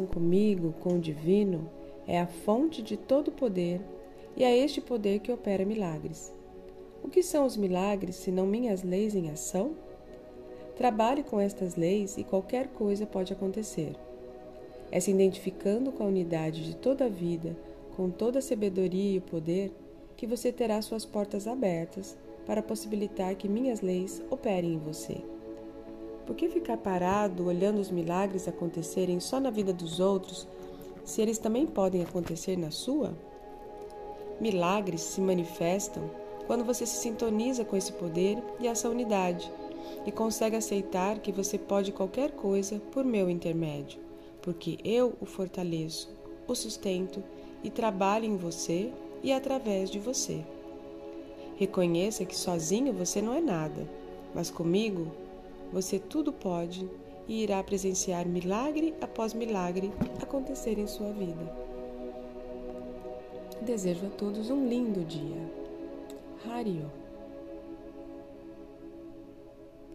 comigo, com o divino, é a fonte de todo poder e é este poder que opera milagres. O que são os milagres se não minhas leis em ação? Trabalhe com estas leis e qualquer coisa pode acontecer. É se identificando com a unidade de toda a vida, com toda a sabedoria e o poder, que você terá suas portas abertas para possibilitar que minhas leis operem em você. Por que ficar parado olhando os milagres acontecerem só na vida dos outros, se eles também podem acontecer na sua? Milagres se manifestam quando você se sintoniza com esse poder e essa unidade e consegue aceitar que você pode qualquer coisa por meu intermédio, porque eu o fortaleço, o sustento e trabalho em você e através de você. Reconheça que sozinho você não é nada, mas comigo você tudo pode e irá presenciar milagre após milagre acontecer em sua vida. Desejo a todos um lindo dia. Hario.